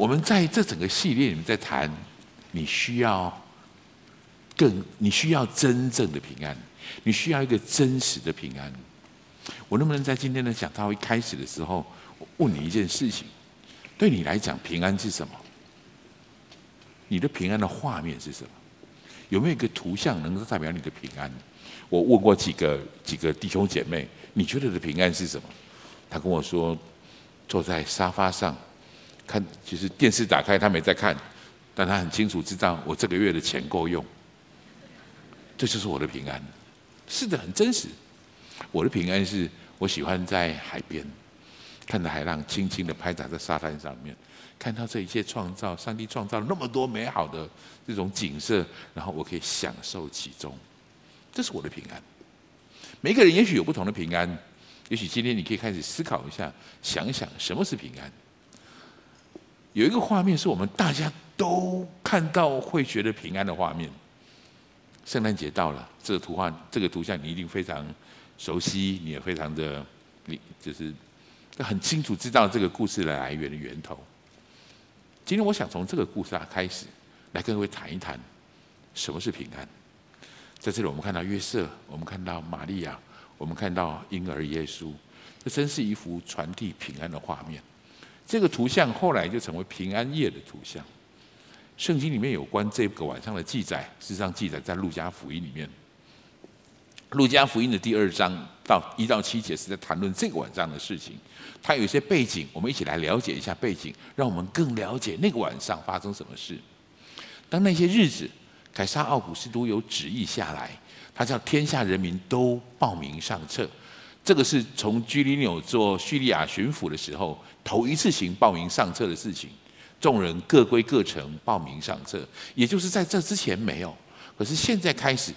我们在这整个系列里面在谈，你需要更，你需要真正的平安，你需要一个真实的平安。我能不能在今天的讲道一开始的时候，问你一件事情？对你来讲，平安是什么？你的平安的画面是什么？有没有一个图像能够代表你的平安？我问过几个几个弟兄姐妹，你觉得的平安是什么？他跟我说，坐在沙发上。看，其实电视打开，他没在看，但他很清楚知道我这个月的钱够用，这就是我的平安。是的，很真实。我的平安是我喜欢在海边，看着海浪轻轻的拍打在沙滩上面，看到这一切创造，上帝创造了那么多美好的这种景色，然后我可以享受其中，这是我的平安。每个人也许有不同的平安，也许今天你可以开始思考一下，想一想什么是平安。有一个画面是我们大家都看到会觉得平安的画面。圣诞节到了，这个图画、这个图像你一定非常熟悉，你也非常的，你就是很清楚知道这个故事的来源的源头。今天我想从这个故事啊开始，来跟各位谈一谈什么是平安。在这里，我们看到约瑟，我们看到玛利亚，我们看到婴儿耶稣，这真是一幅传递平安的画面。这个图像后来就成为平安夜的图像。圣经里面有关这个晚上的记载，事实上记载在路加福音里面。路加福音的第二章到一到七节是在谈论这个晚上的事情。它有一些背景，我们一起来了解一下背景，让我们更了解那个晚上发生什么事。当那些日子，凯撒奥古斯都有旨意下来，他叫天下人民都报名上册。这个是从居里纽做叙利亚巡抚的时候。头一次行报名上册的事情，众人各归各城报名上册，也就是在这之前没有，可是现在开始，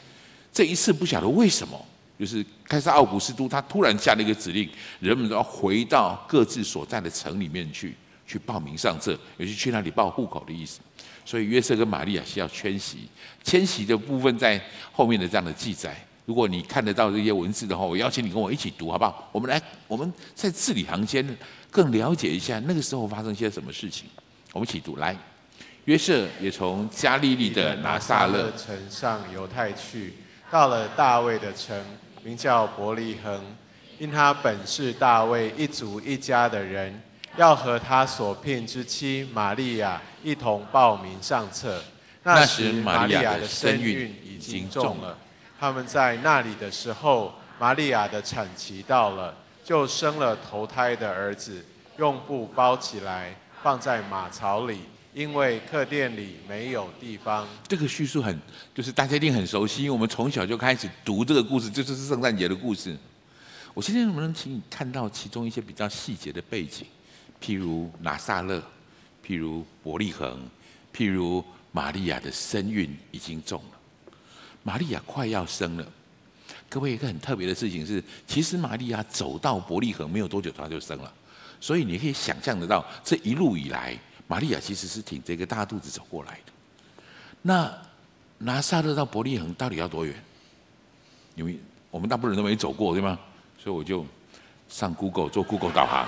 这一次不晓得为什么，就是开撒奥古斯都他突然下了一个指令，人们都要回到各自所在的城里面去，去报名上册，也就是去那里报户口的意思。所以约瑟跟玛利亚需要迁徙，迁徙的部分在后面的这样的记载。如果你看得到这些文字的话，我邀请你跟我一起读，好不好？我们来，我们在字里行间更了解一下那个时候发生些什么事情。我们一起读，来，约瑟也从加利利的拿撒勒城上犹太去，到了大卫的城，名叫伯利恒，因他本是大卫一族一家的人，要和他所聘之妻玛利亚一同报名上册。那时玛利亚的身孕已经重了。他们在那里的时候，玛利亚的产期到了，就生了头胎的儿子，用布包起来，放在马槽里，因为客店里没有地方。这个叙述很，就是大家一定很熟悉，因为我们从小就开始读这个故事，就是圣诞节的故事。我今天能不能请你看到其中一些比较细节的背景，譬如拿撒勒，譬如伯利恒，譬如玛利亚的身孕已经重。玛利亚快要生了，各位一个很特别的事情是，其实玛利亚走到伯利恒没有多久，她就生了，所以你可以想象得到，这一路以来，玛利亚其实是挺着一个大肚子走过来的。那拿撒勒到伯利恒到底要多远？因为我们大部分人都没走过，对吗？所以我就上 Google 做 Google 导航。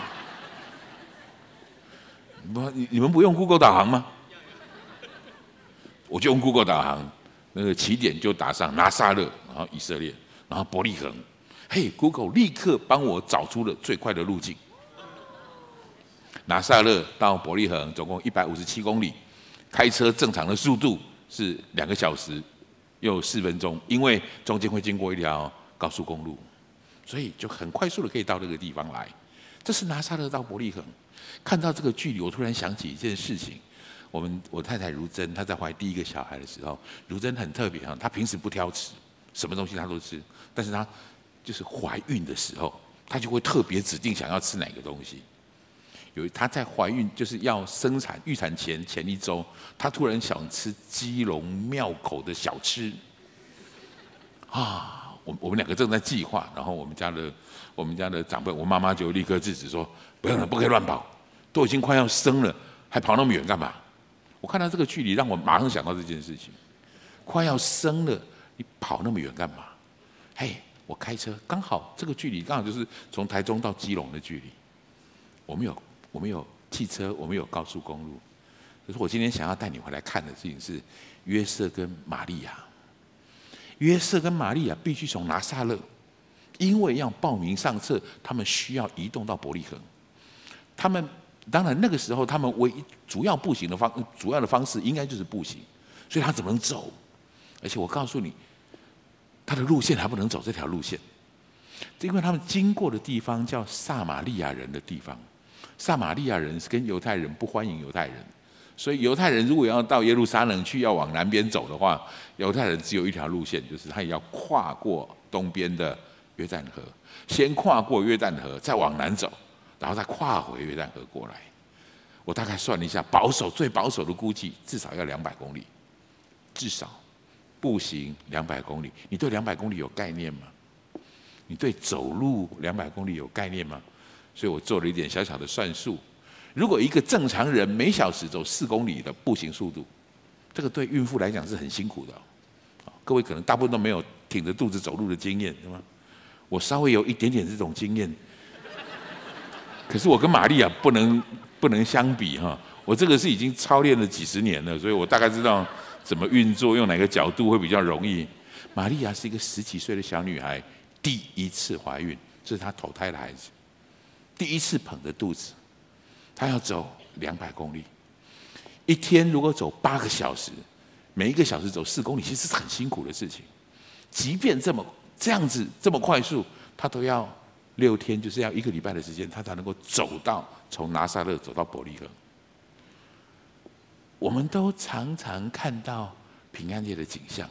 不，你你们不用 Google 导航吗？我就用 Google 导航。那个起点就打上拿撒勒，然后以色列，然后伯利恒。嘿，Google 立刻帮我找出了最快的路径。拿撒勒到伯利恒总共一百五十七公里，开车正常的速度是两个小时又四分钟，因为中间会经过一条高速公路，所以就很快速的可以到这个地方来。这是拿撒勒到伯利恒。看到这个距离，我突然想起一件事情。我们我太太如珍，她在怀第一个小孩的时候，如珍很特别啊，她平时不挑食，什么东西她都吃，但是她就是怀孕的时候，她就会特别指定想要吃哪个东西。有她在怀孕就是要生产预产前前一周，她突然想吃基隆庙口的小吃，啊，我我们两个正在计划，然后我们家的我们家的长辈，我妈妈就立刻制止说，不用了，不可以乱跑，都已经快要生了，还跑那么远干嘛？我看到这个距离，让我马上想到这件事情。快要生了，你跑那么远干嘛？嘿，我开车刚好这个距离刚好就是从台中到基隆的距离。我们有我们有汽车，我们有高速公路，可是我今天想要带你回来看的事情是约瑟跟玛利亚。约瑟跟玛利亚必须从拿撒勒，因为要报名上册，他们需要移动到伯利恒。他们当然那个时候，他们唯一主要步行的方，主要的方式应该就是步行，所以他怎么能走？而且我告诉你，他的路线还不能走这条路线，因为他们经过的地方叫撒玛利亚人的地方。撒玛利亚人是跟犹太人不欢迎犹太人，所以犹太人如果要到耶路撒冷去，要往南边走的话，犹太人只有一条路线，就是他也要跨过东边的约旦河，先跨过约旦河，再往南走，然后再跨回约旦河过来。我大概算了一下，保守最保守的估计，至少要两百公里，至少步行两百公里。你对两百公里有概念吗？你对走路两百公里有概念吗？所以我做了一点小小的算术，如果一个正常人每小时走四公里的步行速度，这个对孕妇来讲是很辛苦的。各位可能大部分都没有挺着肚子走路的经验，对吗？我稍微有一点点这种经验，可是我跟玛利亚不能不能相比哈，我这个是已经操练了几十年了，所以我大概知道怎么运作，用哪个角度会比较容易。玛利亚是一个十几岁的小女孩，第一次怀孕，这是她头胎的孩子。第一次捧着肚子，她要走两百公里，一天如果走八个小时，每一个小时走四公里，其实是很辛苦的事情。即便这么这样子这么快速，她都要六天，就是要一个礼拜的时间，他才能够走到从拿撒勒走到伯利恒。我们都常常看到平安夜的景象。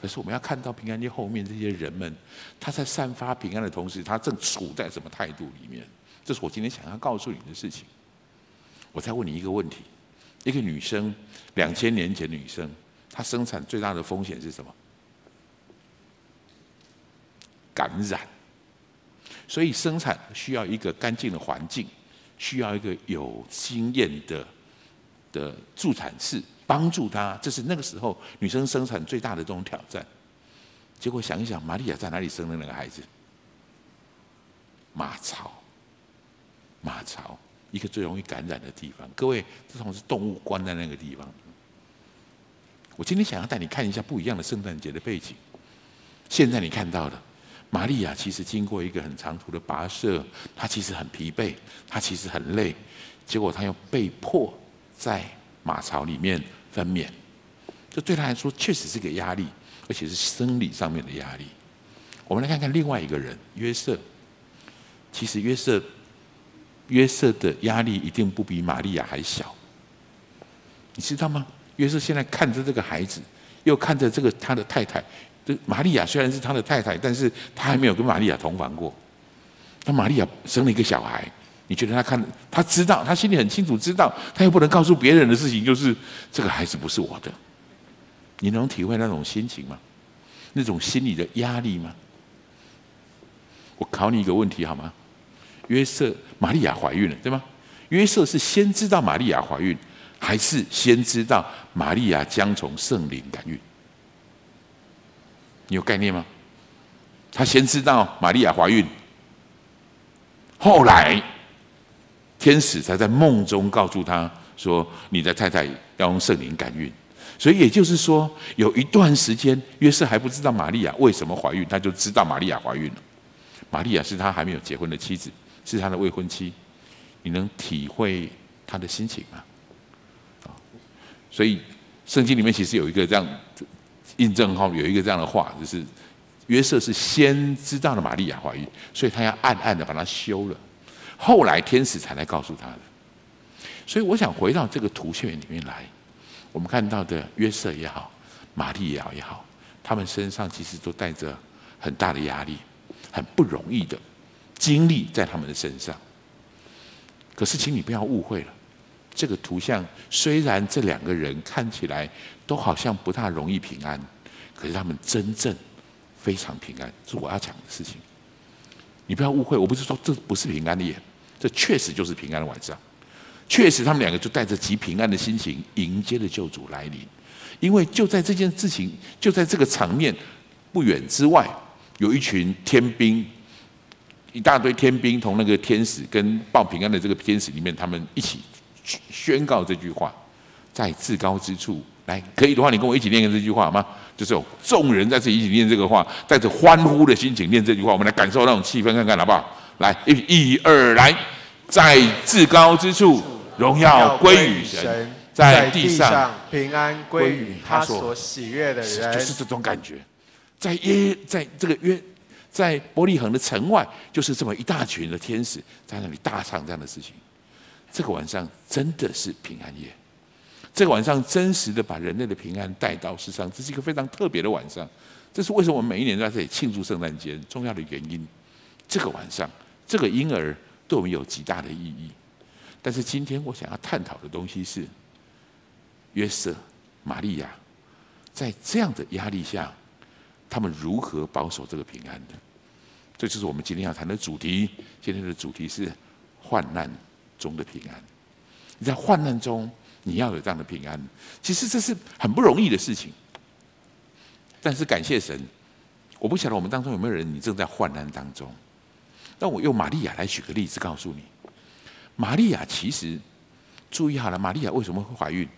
可是我们要看到平安夜后面这些人们，他在散发平安的同时，他正处在什么态度里面？这是我今天想要告诉你的事情。我再问你一个问题：一个女生，两千年前的女生，她生产最大的风险是什么？感染。所以生产需要一个干净的环境，需要一个有经验的的助产士帮助她。这是那个时候女生生产最大的这种挑战。结果想一想，玛利亚在哪里生的那个孩子？马槽。马槽，一个最容易感染的地方。各位，这种是动物关在那个地方。我今天想要带你看一下不一样的圣诞节的背景。现在你看到的，玛利亚其实经过一个很长途的跋涉，她其实很疲惫，她其实很累，结果她又被迫在马槽里面分娩。这对她来说确实是个压力，而且是生理上面的压力。我们来看看另外一个人，约瑟。其实约瑟。约瑟的压力一定不比玛利亚还小，你知道吗？约瑟现在看着这个孩子，又看着这个他的太太。这玛利亚虽然是他的太太，但是他还没有跟玛利亚同房过。那玛利亚生了一个小孩，你觉得他看，他知道，他心里很清楚，知道他又不能告诉别人的事情，就是这个孩子不是我的。你能体会那种心情吗？那种心理的压力吗？我考你一个问题好吗？约瑟、玛利亚怀孕了，对吗？约瑟是先知道玛利亚怀孕，还是先知道玛利亚将从圣灵感孕？你有概念吗？他先知道玛利亚怀孕，后来天使才在梦中告诉他说：“你的太太要用圣灵感孕。”所以也就是说，有一段时间约瑟还不知道玛利亚为什么怀孕，他就知道玛利亚怀孕了。玛利亚是他还没有结婚的妻子。是他的未婚妻，你能体会他的心情吗？啊，所以圣经里面其实有一个这样印证哈，有一个这样的话，就是约瑟是先知道了玛利亚怀孕，所以他要暗暗的把她休了，后来天使才来告诉他的。所以我想回到这个图像里面来，我们看到的约瑟也好，玛利亚也好，他们身上其实都带着很大的压力，很不容易的。经历在他们的身上，可是，请你不要误会了。这个图像虽然这两个人看起来都好像不大容易平安，可是他们真正非常平安，是我要讲的事情。你不要误会，我不是说这不是平安的夜，这确实就是平安的晚上。确实，他们两个就带着极平安的心情迎接了救主来临。因为就在这件事情，就在这个场面不远之外，有一群天兵。一大堆天兵同那个天使跟报平安的这个天使里面，他们一起宣告这句话。在至高之处。来，可以的话，你跟我一起念这句话好吗？就是有众人在这里一起念这个话，带着欢呼的心情念这句话，我们来感受那种气氛，看看好不好？来，一、二，来，在至高之处，荣耀归于神，在地上平安归于他所喜悦的人，就是这种感觉。在耶，在这个约，在伯利恒的城外，就是这么一大群的天使在那里大唱这样的事情。这个晚上真的是平安夜。这个晚上真实的把人类的平安带到世上，这是一个非常特别的晚上。这是为什么我们每一年都在这里庆祝圣诞节重要的原因。这个晚上，这个婴儿对我们有极大的意义。但是今天我想要探讨的东西是，约瑟、玛利亚在这样的压力下，他们如何保守这个平安的？这就是我们今天要谈的主题。今天的主题是患难中的平安。你在患难中。你要有这样的平安，其实这是很不容易的事情。但是感谢神，我不晓得我们当中有没有人，你正在患难当中。那我用玛利亚来举个例子告诉你，玛利亚其实注意好了，玛利亚为什么会怀孕？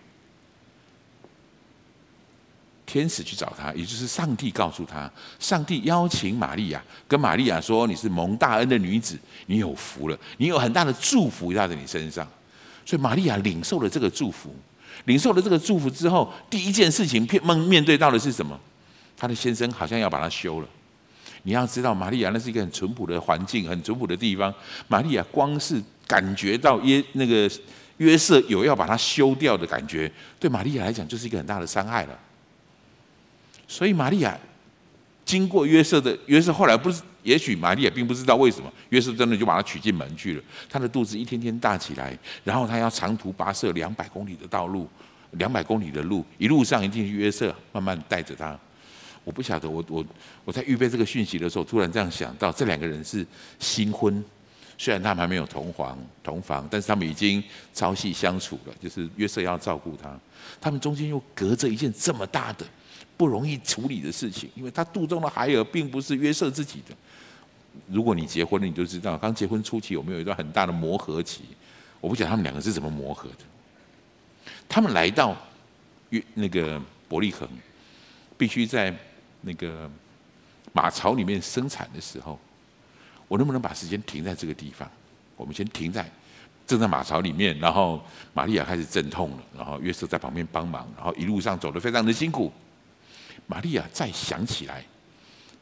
天使去找她，也就是上帝告诉她，上帝邀请玛利亚，跟玛利亚说：“你是蒙大恩的女子，你有福了，你有很大的祝福压在你身上。”所以玛利亚领受了这个祝福，领受了这个祝福之后，第一件事情面面对到的是什么？她的先生好像要把她休了。你要知道，玛利亚那是一个很淳朴的环境，很淳朴的地方。玛利亚光是感觉到约那个约瑟有要把她休掉的感觉，对玛利亚来讲就是一个很大的伤害了。所以玛利亚经过约瑟的约瑟，后来不是。也许玛利亚并不知道为什么约瑟真的就把她娶进门去了。她的肚子一天天大起来，然后她要长途跋涉两百公里的道路，两百公里的路，一路上一定是约瑟慢慢带着她。我不晓得，我我我在预备这个讯息的时候，突然这样想到，这两个人是新婚，虽然他们还没有同房同房，但是他们已经朝夕相处了。就是约瑟要照顾她，他们中间又隔着一件这么大的不容易处理的事情，因为他肚中的孩儿并不是约瑟自己的。如果你结婚了，你就知道刚结婚初期有没有一段很大的磨合期。我不晓得他们两个是怎么磨合的。他们来到约那个伯利恒，必须在那个马槽里面生产的时候，我能不能把时间停在这个地方？我们先停在正在马槽里面，然后玛利亚开始阵痛了，然后约瑟在旁边帮忙，然后一路上走得非常的辛苦。玛利亚再想起来。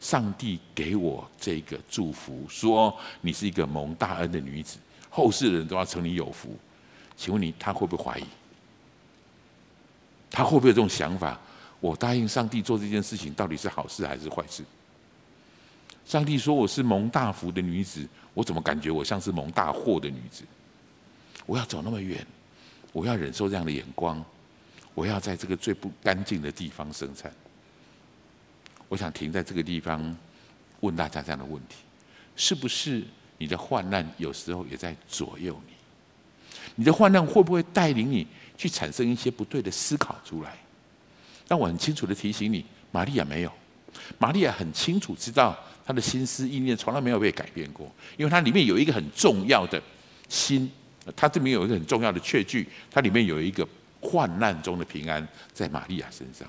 上帝给我这个祝福，说你是一个蒙大恩的女子，后世的人都要称你有福。请问你，他会不会怀疑？他会不会有这种想法？我答应上帝做这件事情，到底是好事还是坏事？上帝说我是蒙大福的女子，我怎么感觉我像是蒙大祸的女子？我要走那么远，我要忍受这样的眼光，我要在这个最不干净的地方生产。我想停在这个地方，问大家这样的问题：是不是你的患难有时候也在左右你？你的患难会不会带领你去产生一些不对的思考出来？但我很清楚的提醒你，玛利亚没有。玛利亚很清楚知道，她的心思意念从来没有被改变过，因为它里面有一个很重要的心，它这边有一个很重要的确据，它里面有一个患难中的平安在玛利亚身上。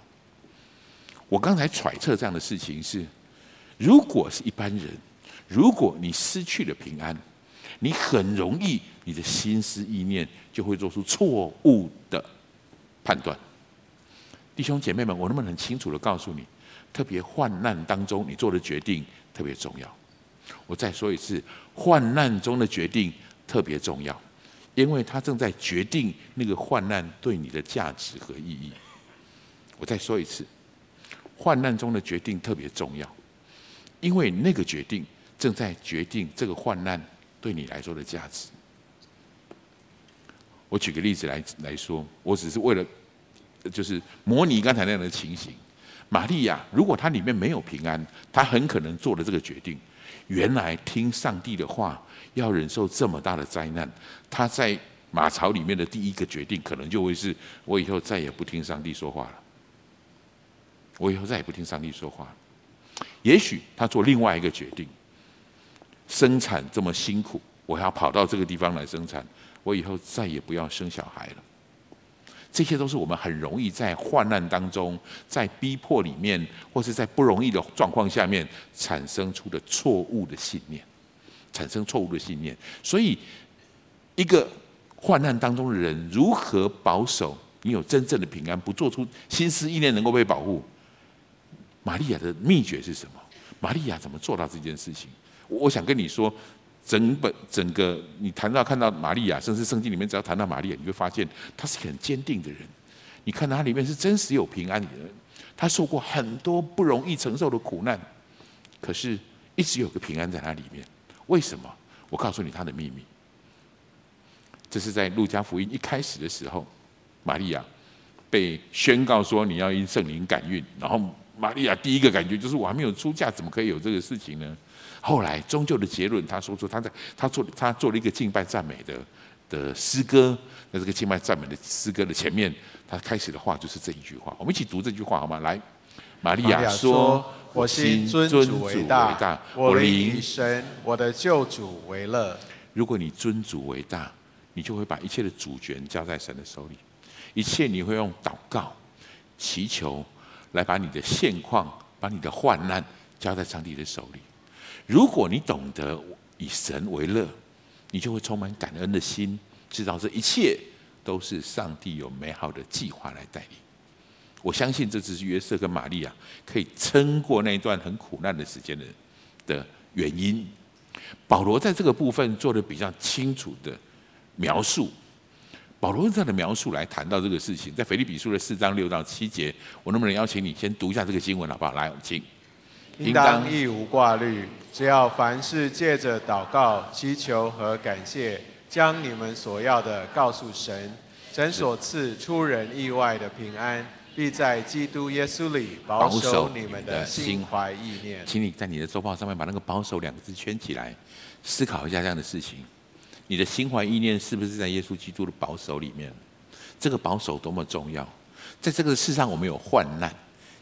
我刚才揣测这样的事情是：如果是一般人，如果你失去了平安，你很容易你的心思意念就会做出错误的判断。弟兄姐妹们，我能不能很清楚的告诉你，特别患难当中你做的决定特别重要。我再说一次，患难中的决定特别重要，因为它正在决定那个患难对你的价值和意义。我再说一次。患难中的决定特别重要，因为那个决定正在决定这个患难对你来说的价值。我举个例子来来说，我只是为了就是模拟刚才那样的情形。玛利亚如果她里面没有平安，她很可能做了这个决定。原来听上帝的话要忍受这么大的灾难，她在马槽里面的第一个决定可能就会是：我以后再也不听上帝说话了。我以后再也不听上帝说话。也许他做另外一个决定，生产这么辛苦，我要跑到这个地方来生产，我以后再也不要生小孩了。这些都是我们很容易在患难当中、在逼迫里面，或是在不容易的状况下面产生出的错误的信念，产生错误的信念。所以，一个患难当中的人如何保守？你有真正的平安，不做出心思意念能够被保护。玛利亚的秘诀是什么？玛利亚怎么做到这件事情？我想跟你说。整本整个，你谈到看到玛利亚，甚至圣经里面只要谈到玛利亚，你会发现她是很坚定的人。你看到她里面是真实有平安的人，她受过很多不容易承受的苦难，可是一直有个平安在她里面。为什么？我告诉你她的秘密。这是在路加福音一开始的时候，玛利亚被宣告说你要因圣灵感孕，然后玛利亚第一个感觉就是我还没有出嫁，怎么可以有这个事情呢？后来终究的结论，他说出他在他做他做了一个敬拜赞美的的诗歌，在这个敬拜赞美的诗歌的前面，他开始的话就是这一句话。我们一起读这句话好吗？来，玛利亚说：“我心尊主为大，我灵以神我的救主为乐。”如果你尊主为大，你就会把一切的主权交在神的手里，一切你会用祷告、祈求来把你的现况、把你的患难交在上帝的手里。如果你懂得以神为乐，你就会充满感恩的心，知道这一切都是上帝有美好的计划来带领。我相信这只是约瑟跟玛利亚可以撑过那一段很苦难的时间的的原因。保罗在这个部分做的比较清楚的描述。保罗用这样的描述来谈到这个事情，在腓立比书的四章六到七节，我能不能邀请你先读一下这个经文好不好？来，请。应当一无挂虑，只要凡事借着祷告、祈求和感谢，将你们所要的告诉神。神所赐出人意外的平安，必在基督耶稣里保守你们的心怀意念。请你在你的周报上面把那个“保守”两个字圈起来，思考一下这样的事情：你的心怀意念是不是在耶稣基督的保守里面？这个保守多么重要！在这个世上，我们有患难，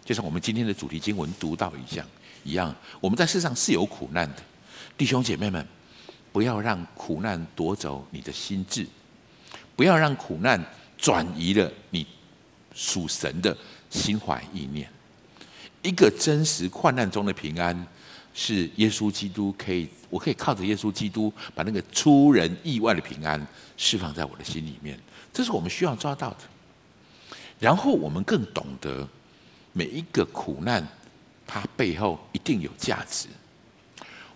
就像我们今天的主题经文读到一样。一样，我们在世上是有苦难的，弟兄姐妹们，不要让苦难夺走你的心智，不要让苦难转移了你属神的心怀意念。一个真实患难中的平安，是耶稣基督可以，我可以靠着耶稣基督，把那个出人意外的平安释放在我的心里面。这是我们需要抓到的。然后我们更懂得每一个苦难。它背后一定有价值，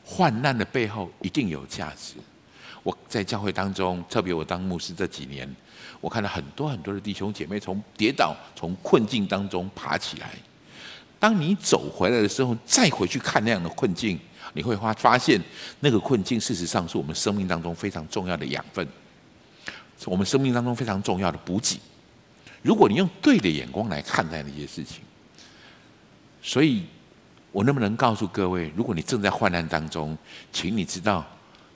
患难的背后一定有价值。我在教会当中，特别我当牧师这几年，我看到很多很多的弟兄姐妹从跌倒、从困境当中爬起来。当你走回来的时候，再回去看那样的困境，你会发发现，那个困境事实上是我们生命当中非常重要的养分，是我们生命当中非常重要的补给。如果你用对的眼光来看待那些事情，所以。我能不能告诉各位，如果你正在患难当中，请你知道，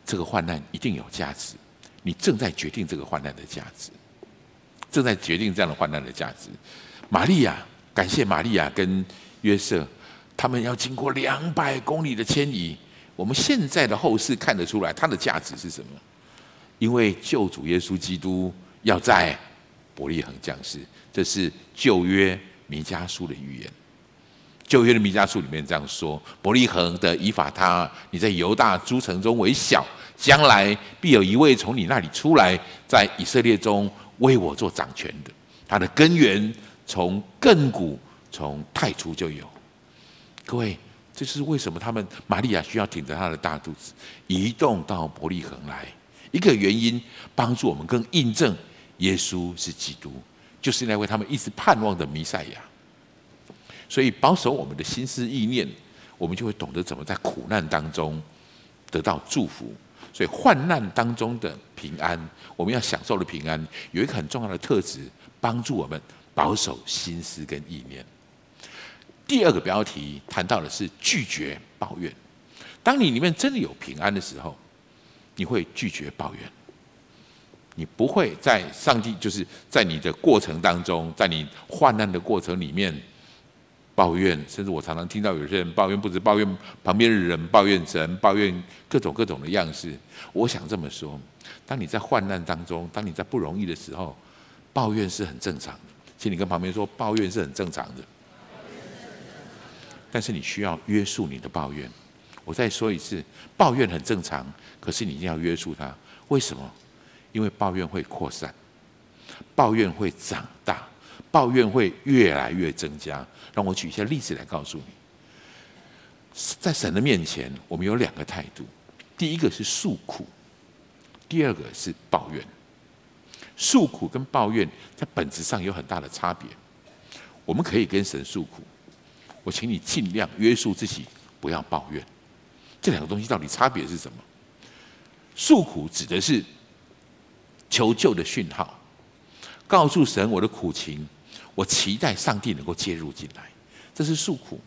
这个患难一定有价值。你正在决定这个患难的价值，正在决定这样的患难的价值。玛利亚，感谢玛利亚跟约瑟，他们要经过两百公里的迁移。我们现在的后世看得出来，它的价值是什么？因为救主耶稣基督要在伯利恒降世，这是旧约弥迦书的预言。旧约的弥迦书里面这样说：“伯利恒的以法他，你在犹大诸城中为小，将来必有一位从你那里出来，在以色列中为我做掌权的。他的根源从亘古，从太初就有。”各位，这是为什么他们玛利亚需要挺着他的大肚子移动到伯利恒来？一个原因，帮助我们更印证耶稣是基督，就是那位他们一直盼望的弥赛亚。所以保守我们的心思意念，我们就会懂得怎么在苦难当中得到祝福。所以患难当中的平安，我们要享受的平安，有一个很重要的特质，帮助我们保守心思跟意念。第二个标题谈到的是拒绝抱怨。当你里面真的有平安的时候，你会拒绝抱怨，你不会在上帝就是在你的过程当中，在你患难的过程里面。抱怨，甚至我常常听到有些人抱怨，不止抱怨旁边的人，抱怨神，抱怨各种各种的样式。我想这么说：当你在患难当中，当你在不容易的时候，抱怨是很正常的，请你跟旁边说，抱怨是很正常的。但是你需要约束你的抱怨。我再说一次，抱怨很正常，可是你一定要约束它。为什么？因为抱怨会扩散，抱怨会长大，抱怨会越来越增加。让我举一些例子来告诉你。在神的面前，我们有两个态度：第一个是诉苦，第二个是抱怨。诉苦跟抱怨在本质上有很大的差别。我们可以跟神诉苦，我请你尽量约束自己，不要抱怨。这两个东西到底差别是什么？诉苦指的是求救的讯号，告诉神我的苦情，我期待上帝能够介入进来，这是诉苦。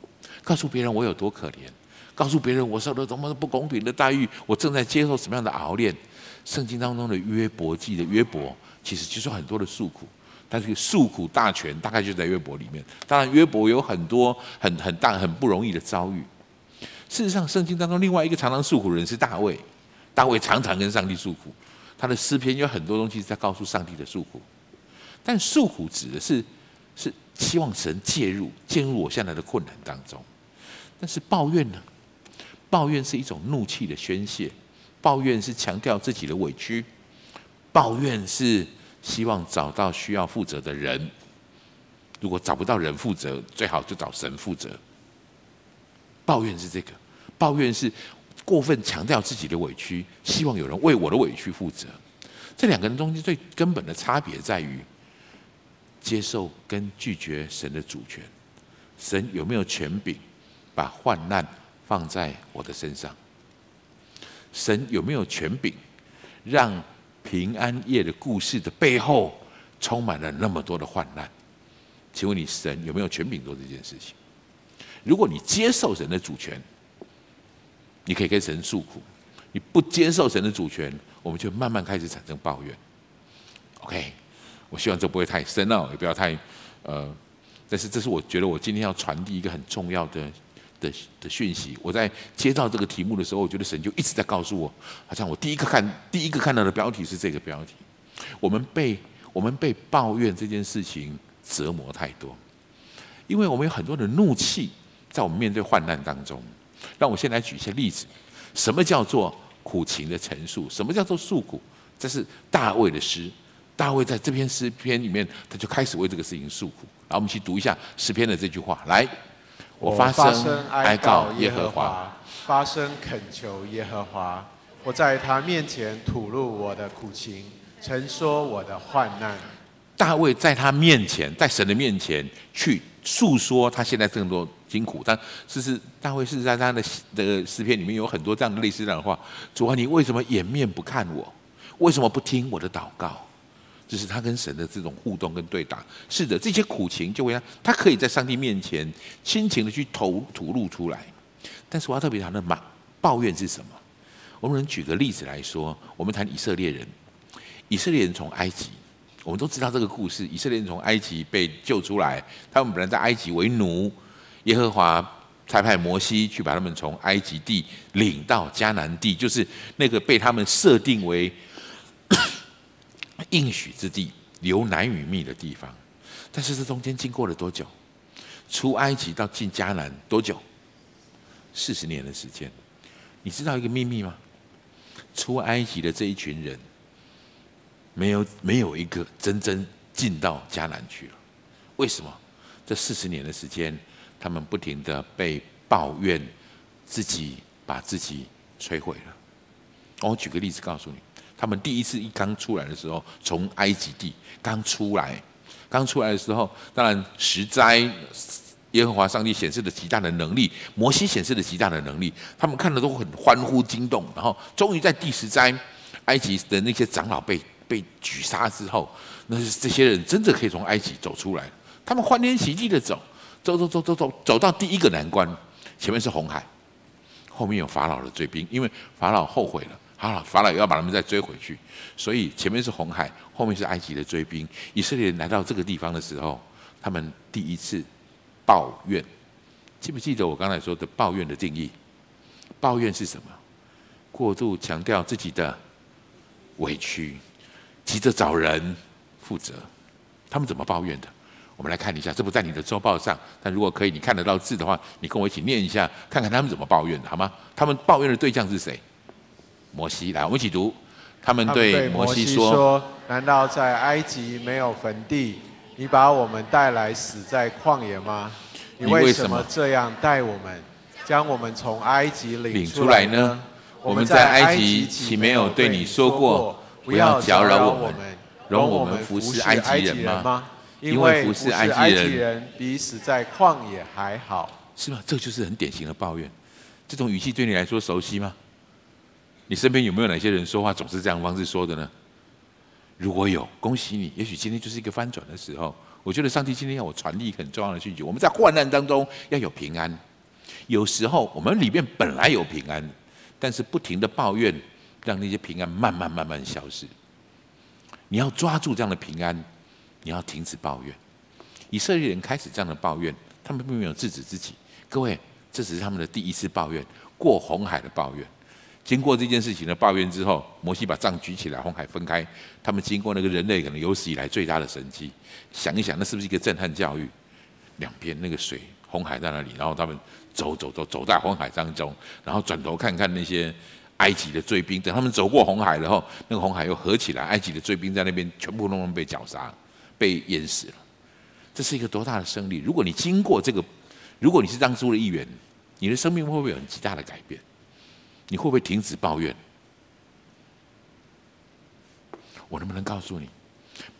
告诉别人我有多可怜，告诉别人我受了多么不公平的待遇，我正在接受什么样的熬炼。圣经当中的约伯记的约伯，其实就是很多的诉苦，但是诉苦大全大概就在约伯里面。当然，约伯有很多很很大很不容易的遭遇。事实上，圣经当中另外一个常常诉苦人是大卫，大卫常常跟上帝诉苦，他的诗篇有很多东西在告诉上帝的诉苦。但诉苦指的是是希望神介入，介入我现在的困难当中。但是抱怨呢？抱怨是一种怒气的宣泄，抱怨是强调自己的委屈，抱怨是希望找到需要负责的人。如果找不到人负责，最好就找神负责。抱怨是这个，抱怨是过分强调自己的委屈，希望有人为我的委屈负责。这两个人中间最根本的差别在于接受跟拒绝神的主权。神有没有权柄把患难放在我的身上？神有没有权柄让平安夜的故事的背后充满了那么多的患难？请问你，神有没有权柄做这件事情？如果你接受神的主权，你可以跟神诉苦；你不接受神的主权，我们就慢慢开始产生抱怨。OK，我希望这不会太深奥，也不要太呃，但是这是我觉得我今天要传递一个很重要的的的讯息。我在接到这个题目的时候，我觉得神就一直在告诉我，好像我第一个看第一个看到的标题是这个标题：我们被我们被抱怨这件事情折磨太多，因为我们有很多的怒气。在我们面对患难当中，让我先来举一些例子。什么叫做苦情的陈述？什么叫做诉苦？这是大卫的诗。大卫在这篇诗篇里面，他就开始为这个事情诉苦。然后我们去读一下诗篇的这句话：来，我发声哀告耶和华，发声恳求耶和华。我在他面前吐露我的苦情，陈说我的患难。大卫在他面前，在神的面前去诉说他现在这么多。辛苦，但事实大卫是在他的的诗篇里面有很多这样的类似这样的话。主啊，你为什么掩面不看我？为什么不听我的祷告？就是他跟神的这种互动跟对答。是的，这些苦情就会让他可以在上帝面前亲情的去投吐露出来。但是我要特别谈的嘛，抱怨是什么？我们能举个例子来说，我们谈以色列人。以色列人从埃及，我们都知道这个故事。以色列人从埃及被救出来，他们本来在埃及为奴。耶和华差派摩西去把他们从埃及地领到迦南地，就是那个被他们设定为应许之地、流奶与蜜的地方。但是这中间经过了多久？出埃及到进迦南多久？四十年的时间。你知道一个秘密吗？出埃及的这一群人，没有没有一个真正进到迦南去了。为什么？这四十年的时间。他们不停的被抱怨，自己把自己摧毁了。我举个例子告诉你，他们第一次一刚出来的时候，从埃及地刚出来，刚出来的时候，当然十灾，耶和华上帝显示了极大的能力，摩西显示了极大的能力，他们看了都很欢呼惊动。然后终于在第十灾，埃及的那些长老被被举杀之后，那是这些人真的可以从埃及走出来，他们欢天喜地的走。走走走走走，走到第一个难关，前面是红海，后面有法老的追兵，因为法老后悔了，好了，法老也要把他们再追回去，所以前面是红海，后面是埃及的追兵。以色列人来到这个地方的时候，他们第一次抱怨，记不记得我刚才说的抱怨的定义？抱怨是什么？过度强调自己的委屈，急着找人负责。他们怎么抱怨的？我们来看一下，这不在你的周报上，但如果可以，你看得到字的话，你跟我一起念一下，看看他们怎么抱怨的，好吗？他们抱怨的对象是谁？摩西，来，我们一起读。他们对摩西说：“难道在埃及没有坟地？你把我们带来死在旷野吗？你为什么这样待我们，将我们从埃及领出来呢？我们在埃及岂没有对你说过，不要搅扰我们，容我们服侍埃及人吗？因为服侍埃及人比死在旷野还好，是吗？这就是很典型的抱怨。这种语气对你来说熟悉吗？”你身边有没有哪些人说话总是这样方式说的呢？如果有，恭喜你，也许今天就是一个翻转的时候。我觉得上帝今天要我传递很重要的讯息：我们在患难当中要有平安。有时候我们里面本来有平安，但是不停的抱怨，让那些平安慢慢慢慢消失。你要抓住这样的平安，你要停止抱怨。以色列人开始这样的抱怨，他们并没有制止自己。各位，这只是他们的第一次抱怨，过红海的抱怨。经过这件事情的抱怨之后，摩西把杖举起来，红海分开。他们经过那个人类可能有史以来最大的神迹，想一想，那是不是一个震撼教育？两边那个水，红海在那里，然后他们走走走，走在红海当中，然后转头看看那些埃及的追兵。等他们走过红海然后，那个红海又合起来，埃及的追兵在那边全部都被绞杀，被淹死了。这是一个多大的胜利？如果你经过这个，如果你是当初的一员，你的生命会不会有很极大的改变？你会不会停止抱怨？我能不能告诉你，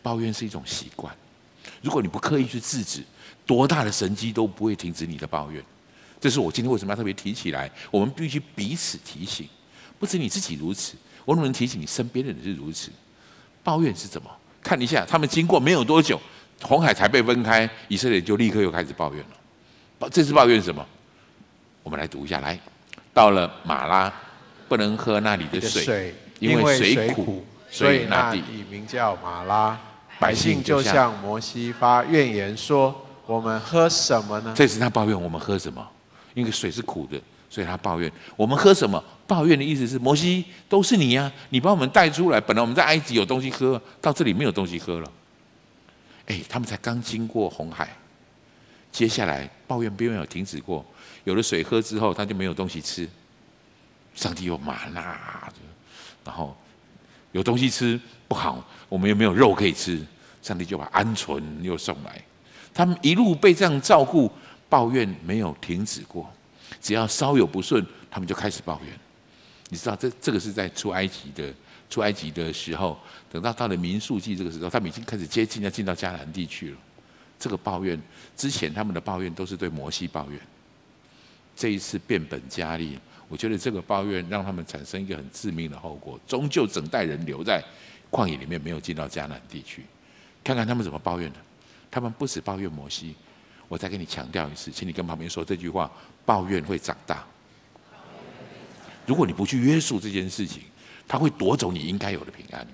抱怨是一种习惯。如果你不刻意去制止，多大的神迹都不会停止你的抱怨。这是我今天为什么要特别提起来。我们必须彼此提醒，不止你自己如此，我能不能提醒你身边的人是如此？抱怨是怎么？看一下，他们经过没有多久，红海才被分开，以色列就立刻又开始抱怨了。这次抱怨什么？我们来读一下，来。到了马拉，不能喝那里的水，因为水苦，所以那地名叫马拉。百姓就向摩西发怨言说：“我们喝什么呢？”这次他抱怨我们喝什么？因为水是苦的，所以他抱怨我们喝什么？抱怨的意思是摩西都是你呀、啊，你把我们带出来，本来我们在埃及有东西喝，到这里没有东西喝了。哎，他们才刚经过红海，接下来抱怨并没有停止过。有了水喝之后，他就没有东西吃。上帝又玛纳，然后有东西吃不好，我们又没有肉可以吃，上帝就把鹌鹑又送来。他们一路被这样照顾，抱怨没有停止过。只要稍有不顺，他们就开始抱怨。你知道，这这个是在出埃及的出埃及的时候，等到到了民数记这个时候，他们已经开始接近要进到迦南地去了。这个抱怨之前他们的抱怨都是对摩西抱怨。这一次变本加厉，我觉得这个抱怨让他们产生一个很致命的后果，终究整代人留在旷野里面，没有进到迦南地区。看看他们怎么抱怨的，他们不止抱怨摩西，我再给你强调一次，请你跟旁边说这句话：抱怨会长大。如果你不去约束这件事情，他会夺走你应该有的平安的。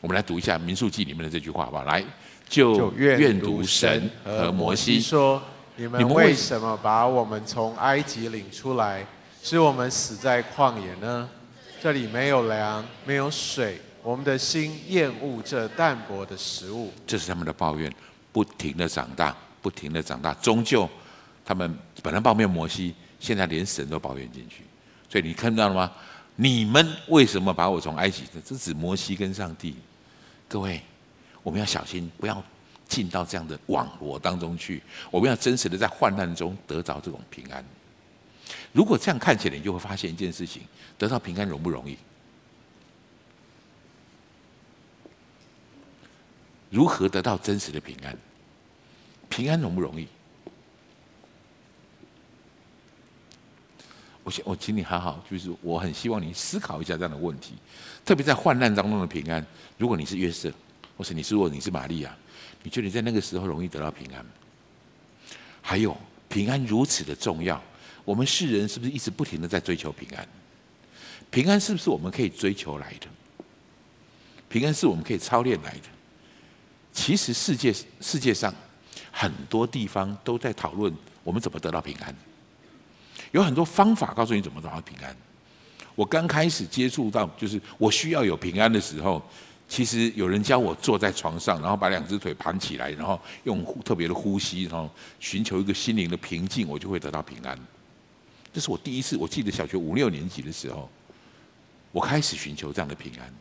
我们来读一下民数记里面的这句话吧，来，就愿读神和摩西说。你们为什么把我们从埃及领出来，使我们死在旷野呢？这里没有粮，没有水，我们的心厌恶这淡薄的食物。这是他们的抱怨，不停的长大，不停的长大，终究他们本来抱怨摩西，现在连神都抱怨进去。所以你看到了吗？你们为什么把我从埃及？这指摩西跟上帝。各位，我们要小心，不要。进到这样的网罗当中去，我们要真实的在患难中得着这种平安。如果这样看起来，你就会发现一件事情：得到平安容不容易？如何得到真实的平安？平安容不容易？我请我请你好好，就是我很希望你思考一下这样的问题，特别在患难当中的平安。如果你是约瑟，或是你是若你是玛利亚。你觉得你在那个时候容易得到平安？还有平安如此的重要，我们世人是不是一直不停的在追求平安？平安是不是我们可以追求来的？平安是我们可以操练来的？其实世界世界上很多地方都在讨论我们怎么得到平安，有很多方法告诉你怎么得到平安。我刚开始接触到，就是我需要有平安的时候。其实有人教我坐在床上，然后把两只腿盘起来，然后用特别的呼吸，然后寻求一个心灵的平静，我就会得到平安。这是我第一次，我记得小学五六年级的时候，我开始寻求这样的平安。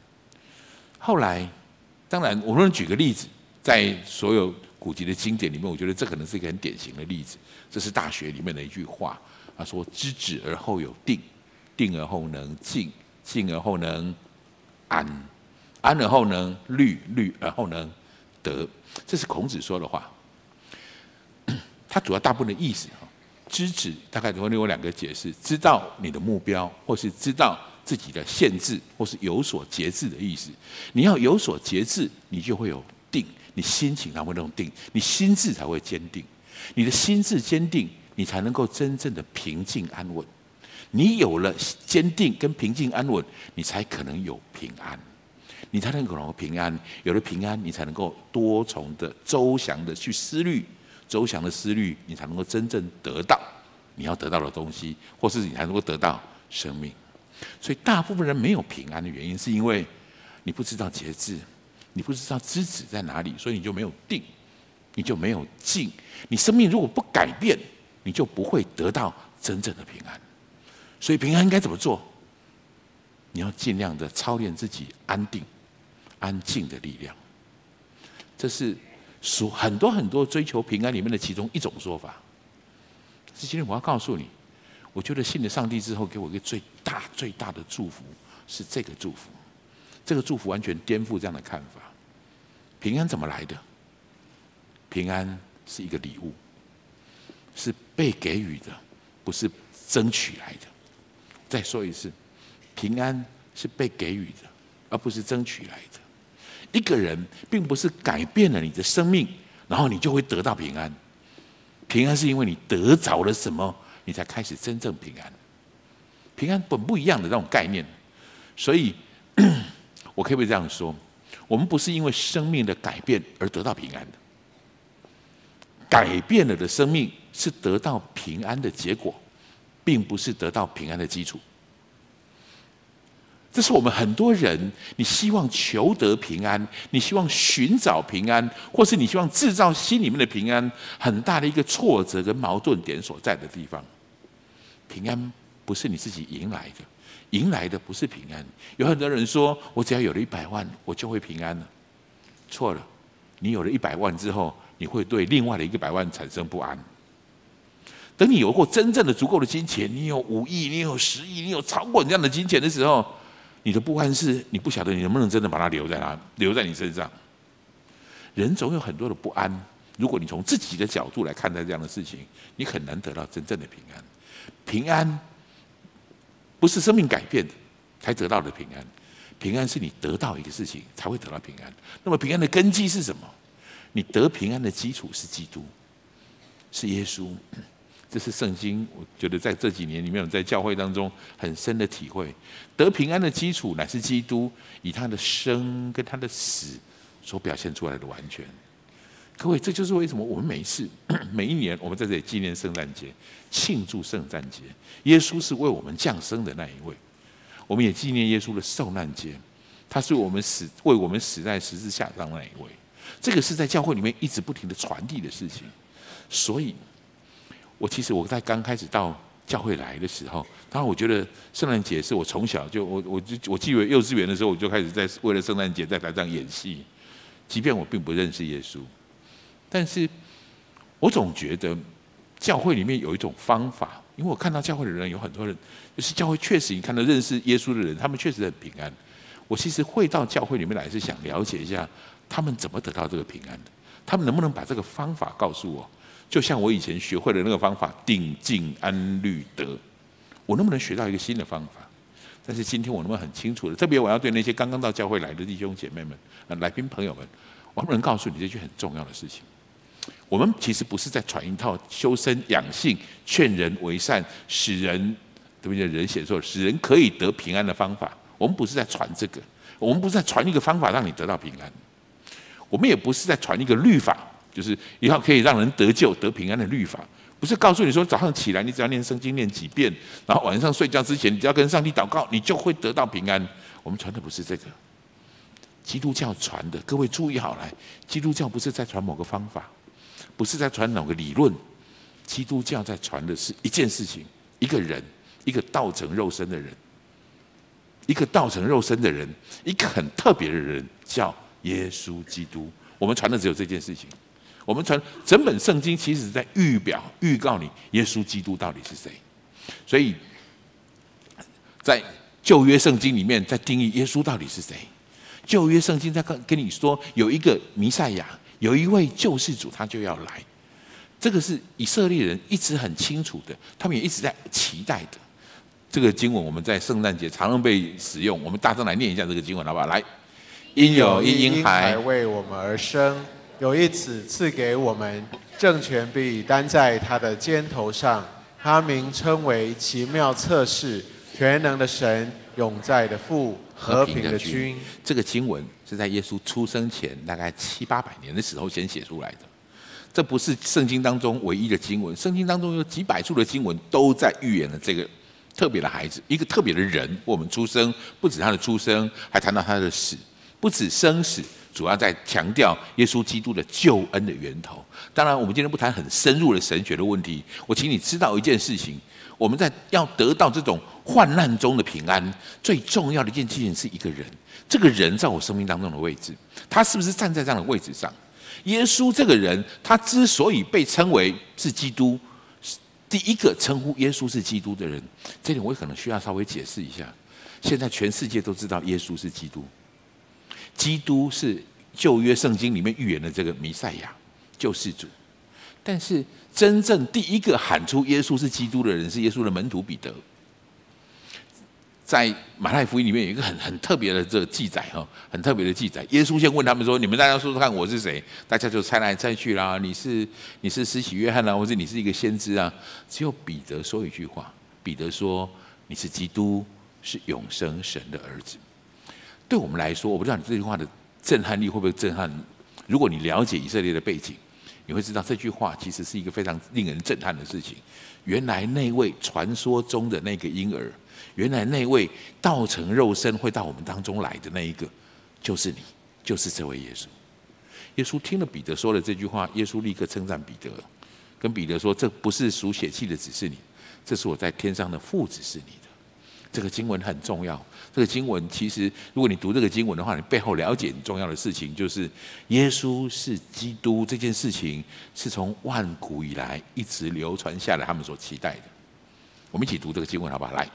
后来，当然，我们举个例子，在所有古籍的经典里面，我觉得这可能是一个很典型的例子。这是《大学》里面的一句话，他说：“知止而后有定，定而后能静，静而后能安。”安而后能虑，虑而后能得，这是孔子说的话。他主要大部分的意思哈，知止大概会有两个解释：知道你的目标，或是知道自己的限制，或是有所节制的意思。你要有所节制，你就会有定，你心情才会那种定，你心智才会坚定。你的心智坚定，你才能够真正的平静安稳。你有了坚定跟平静安稳，你才可能有平安。你才能够平安，有了平安，你才能够多重的、周详的去思虑，周详的思虑，你才能够真正得到你要得到的东西，或是你才能够得到生命。所以，大部分人没有平安的原因，是因为你不知道节制，你不知道知止在哪里，所以你就没有定，你就没有静。你生命如果不改变，你就不会得到真正的平安。所以，平安应该怎么做？你要尽量的操练自己安定。安静的力量，这是说很多很多追求平安里面的其中一种说法。是今天我要告诉你，我觉得信了上帝之后，给我一个最大最大的祝福是这个祝福。这个祝福完全颠覆这样的看法。平安怎么来的？平安是一个礼物，是被给予的，不是争取来的。再说一次，平安是被给予的，而不是争取来的。一个人并不是改变了你的生命，然后你就会得到平安。平安是因为你得着了什么，你才开始真正平安。平安本不一样的那种概念，所以，我可不可以这样说？我们不是因为生命的改变而得到平安的，改变了的生命是得到平安的结果，并不是得到平安的基础。这是我们很多人，你希望求得平安，你希望寻找平安，或是你希望制造心里面的平安，很大的一个挫折跟矛盾点所在的地方。平安不是你自己赢来的，赢来的不是平安。有很多人说，我只要有了一百万，我就会平安了。错了，你有了一百万之后，你会对另外的一个百万产生不安。等你有过真正的足够的金钱，你有五亿，你有十亿，你有超过你这样的金钱的时候。你的不安是你不晓得你能不能真的把它留在那，留在你身上。人总有很多的不安，如果你从自己的角度来看待这样的事情，你很难得到真正的平安。平安不是生命改变才得到的平安，平安是你得到一个事情才会得到平安。那么平安的根基是什么？你得平安的基础是基督，是耶稣。这是圣经，我觉得在这几年里面，在教会当中很深的体会。得平安的基础乃是基督以他的生跟他的死所表现出来的完全。各位，这就是为什么我们每一次、每一年，我们在这里纪念圣诞节，庆祝圣诞节。耶稣是为我们降生的那一位，我们也纪念耶稣的受难节，他是我们死为我们死在十字架上那一位。这个是在教会里面一直不停的传递的事情，所以。我其实我在刚开始到教会来的时候，当然我觉得圣诞节是我从小就我我就我记得幼稚园的时候我就开始在为了圣诞节在台上演戏，即便我并不认识耶稣，但是我总觉得教会里面有一种方法，因为我看到教会的人有很多人，就是教会确实你看到认识耶稣的人，他们确实很平安。我其实会到教会里面来是想了解一下他们怎么得到这个平安的，他们能不能把这个方法告诉我？就像我以前学会的那个方法，定静安虑得，我能不能学到一个新的方法？但是今天我能不能很清楚的，特别我要对那些刚刚到教会来的弟兄姐妹们、来宾朋友们，我能不能告诉你这句很重要的事情？我们其实不是在传一套修身养性、劝人为善、使人对不对？人写作使人可以得平安的方法。我们不是在传这个，我们不是在传一个方法让你得到平安，我们也不是在传一个律法。就是以后可以让人得救、得平安的律法，不是告诉你说早上起来你只要念圣经念几遍，然后晚上睡觉之前你只要跟上帝祷告，你就会得到平安。我们传的不是这个，基督教传的，各位注意好来，基督教不是在传某个方法，不是在传某个理论，基督教在传的是一件事情，一个人，一个道成肉身的人，一个道成肉身的人，一个很特别的人，叫耶稣基督。我们传的只有这件事情。我们传整本圣经，其实在预表、预告你耶稣基督到底是谁。所以在旧约圣经里面，在定义耶稣到底是谁。旧约圣经在跟跟你说，有一个弥赛亚，有一位救世主，他就要来。这个是以色列人一直很清楚的，他们也一直在期待的。这个经文我们在圣诞节常常被使用，我们大声来念一下这个经文，好不好？来，因有一婴孩为我们而生。有一子赐给我们，政权必担在他的肩头上。他名称为奇妙策士、全能的神、永在的父、和平的君。这个经文是在耶稣出生前大概七八百年的时候先写出来的。这不是圣经当中唯一的经文，圣经当中有几百处的经文都在预言了这个特别的孩子，一个特别的人我们出生。不止他的出生，还谈到他的死，不止生死。主要在强调耶稣基督的救恩的源头。当然，我们今天不谈很深入的神学的问题。我请你知道一件事情：我们在要得到这种患难中的平安，最重要的一件事情是一个人。这个人在我生命当中的位置，他是不是站在这样的位置上？耶稣这个人，他之所以被称为是基督，第一个称呼耶稣是基督的人，这点我可能需要稍微解释一下。现在全世界都知道耶稣是基督。基督是旧约圣经里面预言的这个弥赛亚救世主，但是真正第一个喊出耶稣是基督的人是耶稣的门徒彼得。在马太福音里面有一个很很特别的这个记载哈，很特别的记载。耶稣先问他们说：“你们大家说说看，我是谁？”大家就猜来猜去啦。你是你是施洗约翰啊，或者你是一个先知啊？只有彼得说一句话：“彼得说你是基督，是永生神的儿子。”对我们来说，我不知道你这句话的震撼力会不会震撼。如果你了解以色列的背景，你会知道这句话其实是一个非常令人震撼的事情。原来那位传说中的那个婴儿，原来那位道成肉身会到我们当中来的那一个，就是你，就是这位耶稣。耶稣听了彼得说的这句话，耶稣立刻称赞彼得，跟彼得说：“这不是属血气的只是你，这是我在天上的父指示你的。”这个经文很重要。这个经文其实，如果你读这个经文的话，你背后了解很重要的事情，就是耶稣是基督这件事情，是从万古以来一直流传下来，他们所期待的。我们一起读这个经文好不好？来，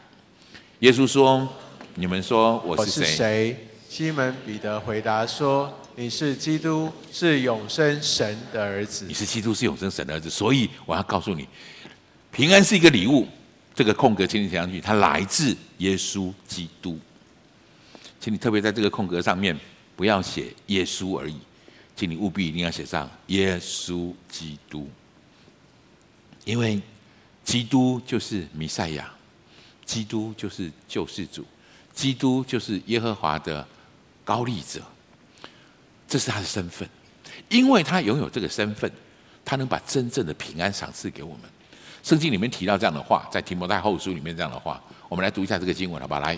耶稣说：“你们说我是谁？”我是谁？西门彼得回答说：“你是基督，是永生神的儿子。”你是基督，是永生神的儿子。所以我要告诉你，平安是一个礼物。这个空格，请你写上去，它来自耶稣基督。请你特别在这个空格上面不要写耶稣而已，请你务必一定要写上耶稣基督，因为基督就是弥赛亚，基督就是救世主，基督就是耶和华的高立者，这是他的身份。因为他拥有这个身份，他能把真正的平安赏赐给我们。圣经里面提到这样的话，在提摩太后书里面这样的话，我们来读一下这个经文，好不好？来，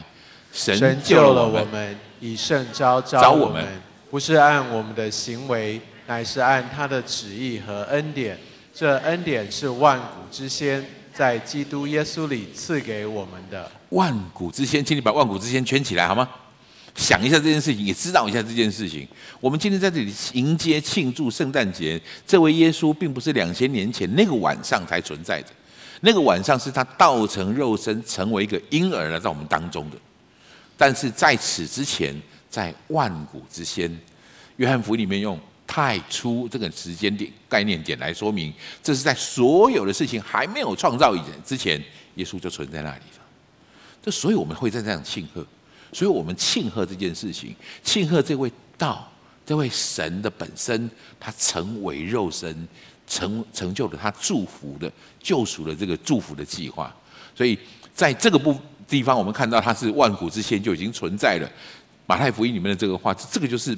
神救了我们，以圣召召我们，不是按我们的行为，乃是按他的旨意和恩典。这恩典是万古之先，在基督耶稣里赐给我们的。万古之先，请你把万古之先圈起来好吗？想一下这件事情，也知道一下这件事情。我们今天在这里迎接庆祝圣诞节，这位耶稣并不是两千年前那个晚上才存在的，那个晚上是他道成肉身，成为一个婴儿来到我们当中的。但是在此之前，在万古之先，约翰福音里面用太初这个时间点概念点来说明，这是在所有的事情还没有创造以前之前，耶稣就存在那里了。这所以我们会在这样庆贺。所以我们庆贺这件事情，庆贺这位道，这位神的本身，他成为肉身，成成就了他祝福的救赎的这个祝福的计划。所以在这个部地方，我们看到他是万古之先就已经存在了。马太福音里面的这个话，这个就是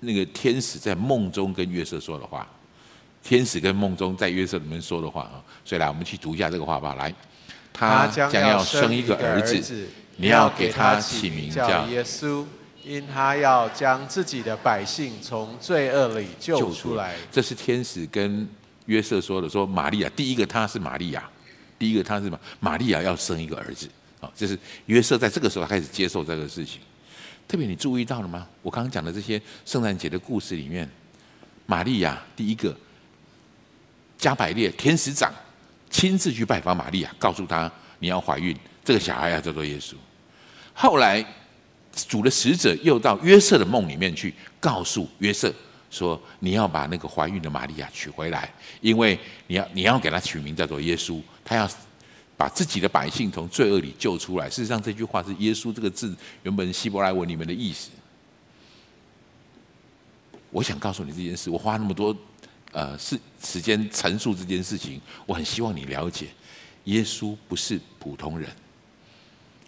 那个天使在梦中跟约瑟说的话。天使跟梦中在约瑟里面说的话啊。所以来，我们去读一下这个话吧。来，他将要生一个儿子。你要给他起名叫耶稣，因他要将自己的百姓从罪恶里救出来。这是天使跟约瑟说的，说玛利亚，第一个他是玛利亚，第一个他是玛玛利亚要生一个儿子。啊，就是约瑟在这个时候开始接受这个事情。特别你注意到了吗？我刚刚讲的这些圣诞节的故事里面，玛利亚第一个，加百列天使长亲自去拜访玛利亚，告诉她你要怀孕，这个小孩要叫做耶稣。后来主的使者又到约瑟的梦里面去，告诉约瑟说你要把那个怀孕的玛利亚娶回来，因为你要你要给他取名叫做耶稣，他要。把自己的百姓从罪恶里救出来。事实上，这句话是“耶稣”这个字原本希伯来文里面的意思。我想告诉你这件事，我花那么多呃时时间陈述这件事情，我很希望你了解，耶稣不是普通人。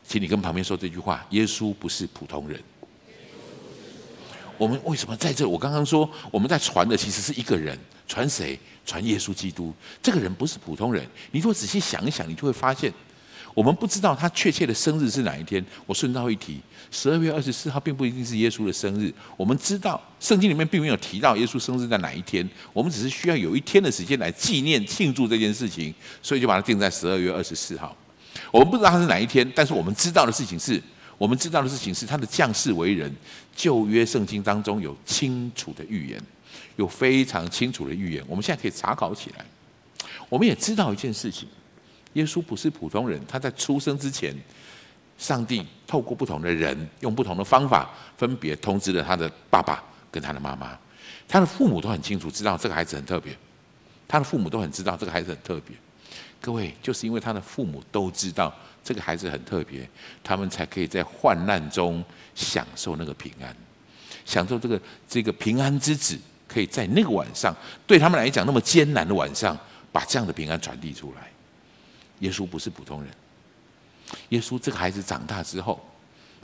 请你跟旁边说这句话：耶稣不是普通人。我们为什么在这？我刚刚说我们在传的其实是一个人，传谁？传耶稣基督。这个人不是普通人。你如果仔细想一想，你就会发现，我们不知道他确切的生日是哪一天。我顺道一提，十二月二十四号并不一定是耶稣的生日。我们知道圣经里面并没有提到耶稣生日在哪一天，我们只是需要有一天的时间来纪念庆祝这件事情，所以就把它定在十二月二十四号。我们不知道他是哪一天，但是我们知道的事情是。我们知道的事情是，他的降世为人，旧约圣经当中有清楚的预言，有非常清楚的预言。我们现在可以查考起来。我们也知道一件事情：耶稣不是普通人。他在出生之前，上帝透过不同的人，用不同的方法，分别通知了他的爸爸跟他的妈妈。他的父母都很清楚，知道这个孩子很特别。他的父母都很知道这个孩子很特别。各位，就是因为他的父母都知道。这个孩子很特别，他们才可以在患难中享受那个平安，享受这个这个平安之子，可以在那个晚上，对他们来讲那么艰难的晚上，把这样的平安传递出来。耶稣不是普通人，耶稣这个孩子长大之后，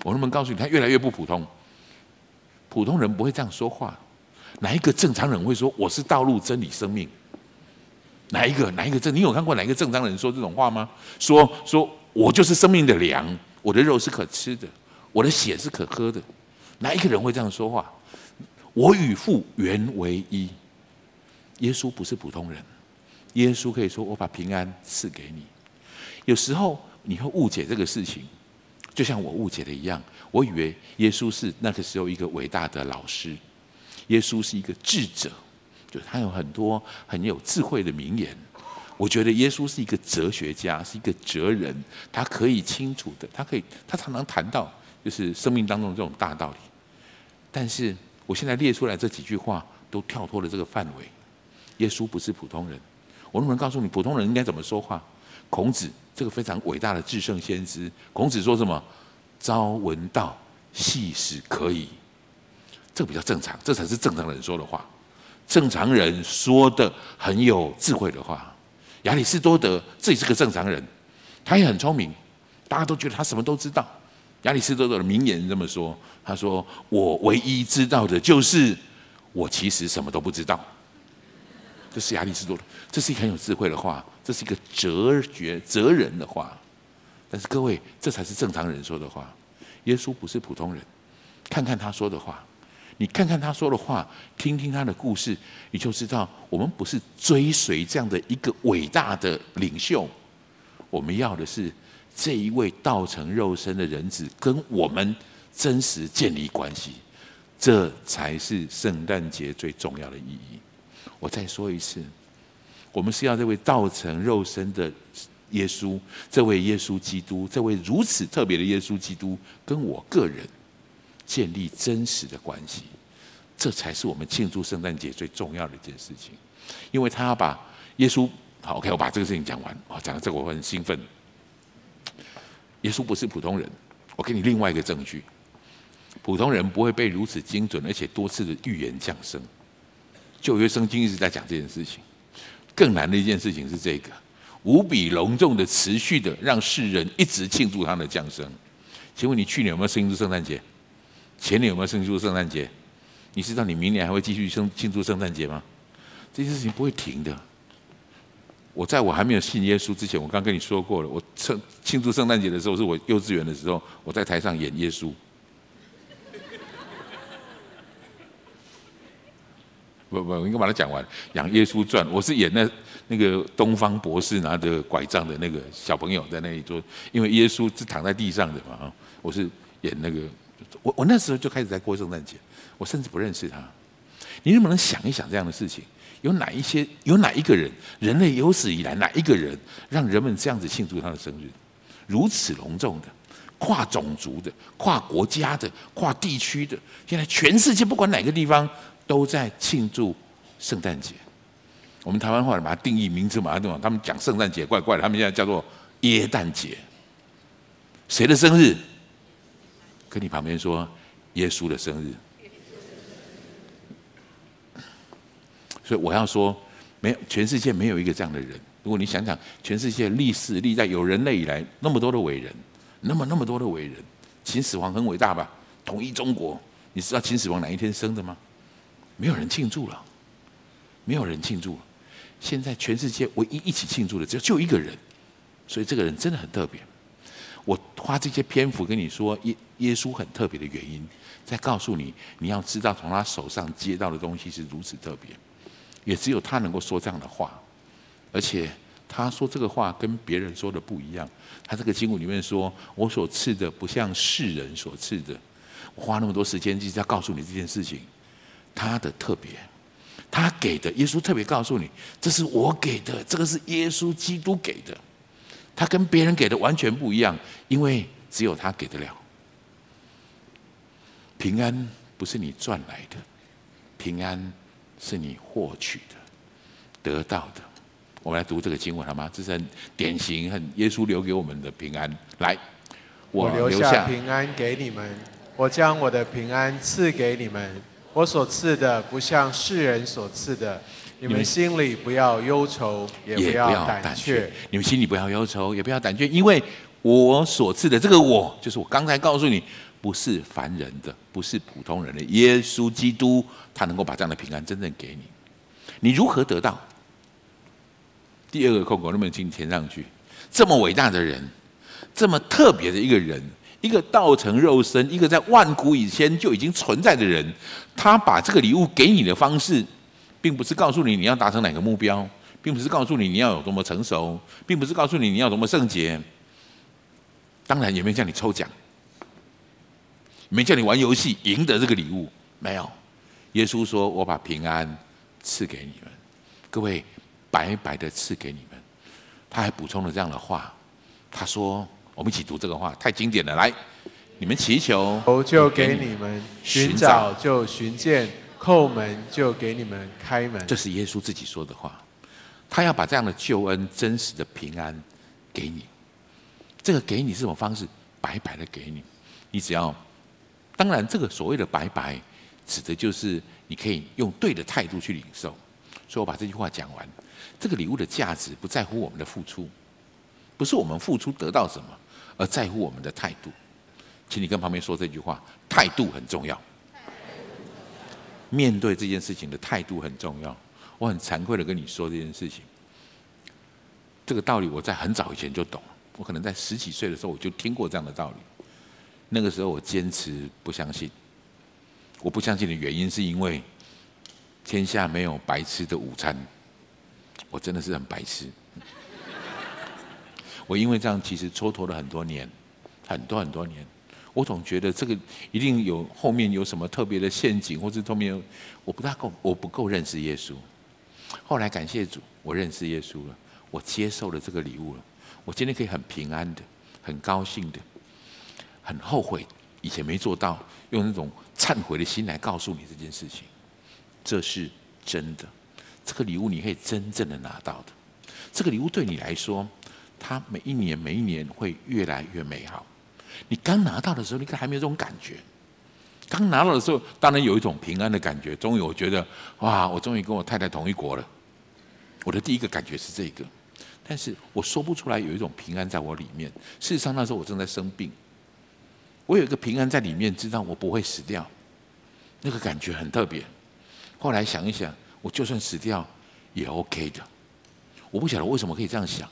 我能不能告诉你，他越来越不普通。普通人不会这样说话，哪一个正常人会说我是道路、真理、生命？哪一个？哪一个正？你有看过哪一个正常人说这种话吗？说说。我就是生命的粮，我的肉是可吃的，我的血是可喝的。哪一个人会这样说话？我与父原为一。耶稣不是普通人，耶稣可以说：“我把平安赐给你。”有时候你会误解这个事情，就像我误解的一样。我以为耶稣是那个时候一个伟大的老师，耶稣是一个智者，就他有很多很有智慧的名言。我觉得耶稣是一个哲学家，是一个哲人，他可以清楚的，他可以，他常常谈到就是生命当中这种大道理。但是我现在列出来这几句话都跳脱了这个范围。耶稣不是普通人，我能不能告诉你，普通人应该怎么说话？孔子这个非常伟大的至圣先知，孔子说什么？朝闻道，夕死可矣。这个比较正常，这才是正常人说的话。正常人说的很有智慧的话。亚里士多德自己是个正常人，他也很聪明，大家都觉得他什么都知道。亚里士多德的名言这么说：“他说，我唯一知道的就是，我其实什么都不知道。”这是亚里士多德，这是一个很有智慧的话，这是一个哲学哲人的话。但是各位，这才是正常人说的话。耶稣不是普通人，看看他说的话。你看看他说的话，听听他的故事，你就知道我们不是追随这样的一个伟大的领袖，我们要的是这一位道成肉身的人子跟我们真实建立关系，这才是圣诞节最重要的意义。我再说一次，我们是要这位道成肉身的耶稣，这位耶稣基督，这位如此特别的耶稣基督，跟我个人。建立真实的关系，这才是我们庆祝圣诞节最重要的一件事情。因为他要把耶稣，好，OK，我把这个事情讲完。哦，讲到这个我很兴奋。耶稣不是普通人，我给你另外一个证据：普通人不会被如此精准而且多次的预言降生。旧约圣经一直在讲这件事情。更难的一件事情是这个：无比隆重的、持续的，让世人一直庆祝他的降生。请问你去年有没有庆祝圣诞节？前年有没有庆祝圣诞节？你知道你明年还会继续庆庆祝圣诞节吗？这件事情不会停的。我在我还没有信耶稣之前，我刚跟你说过了，我圣庆祝圣诞节的时候是我幼稚园的时候，我在台上演耶稣。不不，我应该把它讲完。养耶稣传，我是演那那个东方博士拿着拐杖的那个小朋友在那里做，因为耶稣是躺在地上的嘛啊，我是演那个，我我那时候就开始在过圣诞节，我甚至不认识他。你能不能想一想这样的事情？有哪一些？有哪一个人？人类有史以来哪一个人让人们这样子庆祝他的生日？如此隆重的，跨种族的、跨国家的、跨地区的，现在全世界不管哪个地方都在庆祝圣诞节。我们台湾话把它定义名字嘛，对吧？他们讲圣诞节怪怪的，他们现在叫做耶诞节。谁的生日？跟你旁边说耶稣的生日。所以我要说，没有全世界没有一个这样的人。如果你想想，全世界历史历代有人类以来那么多的伟人，那么那么多的伟人，秦始皇很伟大吧？统一中国，你知道秦始皇哪一天生的吗？没有人庆祝了，没有人庆祝了。现在全世界唯一一起庆祝的只有就一个人，所以这个人真的很特别。我花这些篇幅跟你说耶耶稣很特别的原因，在告诉你，你要知道从他手上接到的东西是如此特别。也只有他能够说这样的话，而且他说这个话跟别人说的不一样。他这个经文里面说：“我所赐的不像世人所赐的。”我花那么多时间就是要告诉你这件事情，他的特别，他给的耶稣特别告诉你，这是我给的，这个是耶稣基督给的，他跟别人给的完全不一样，因为只有他给得了。平安不是你赚来的，平安。是你获取的、得到的。我们来读这个经文好吗？这是很典型、很耶稣留给我们的平安。来，我留下平安给你们，我将我的平安赐给你们。我所赐的不像世人所赐的。你们心里不要忧愁，也不要胆怯。你们心里不要忧愁，也不要胆怯，因为我所赐的这个我，就是我刚才告诉你。不是凡人的，不是普通人的。耶稣基督，他能够把这样的平安真正给你。你如何得到？第二个空格，能不能请你填上去？这么伟大的人，这么特别的一个人，一个道成肉身，一个在万古以前就已经存在的人，他把这个礼物给你的方式，并不是告诉你你要达成哪个目标，并不是告诉你你要有多么成熟，并不是告诉你你要多么圣洁。当然也没有叫你抽奖。没叫你玩游戏赢得这个礼物，没有。耶稣说：“我把平安赐给你们，各位白白的赐给你们。”他还补充了这样的话，他说：“我们一起读这个话，太经典了。来，你们祈求，就给你们；寻找就寻见；叩门就给你们开门。”这是耶稣自己说的话。他要把这样的救恩、真实的平安给你。这个给你是什么方式？白白的给你，你只要。当然，这个所谓的“白白”，指的就是你可以用对的态度去领受。所以我把这句话讲完。这个礼物的价值不在乎我们的付出，不是我们付出得到什么，而在乎我们的态度。请你跟旁边说这句话：态度很重要。面对这件事情的态度很重要。我很惭愧的跟你说这件事情。这个道理我在很早以前就懂，我可能在十几岁的时候我就听过这样的道理。那个时候我坚持不相信，我不相信的原因是因为天下没有白吃的午餐，我真的是很白痴。我因为这样其实蹉跎了很多年，很多很多年，我总觉得这个一定有后面有什么特别的陷阱，或者后面我不大够，我不够认识耶稣。后来感谢主，我认识耶稣了，我接受了这个礼物了，我今天可以很平安的，很高兴的。很后悔以前没做到，用那种忏悔的心来告诉你这件事情，这是真的。这个礼物你可以真正的拿到的。这个礼物对你来说，它每一年每一年会越来越美好。你刚拿到的时候，你可还没有这种感觉。刚拿到的时候，当然有一种平安的感觉。终于我觉得，哇，我终于跟我太太同一国了。我的第一个感觉是这个，但是我说不出来有一种平安在我里面。事实上那时候我正在生病。我有一个平安在里面，知道我不会死掉，那个感觉很特别。后来想一想，我就算死掉也 OK 的。我不晓得为什么可以这样想，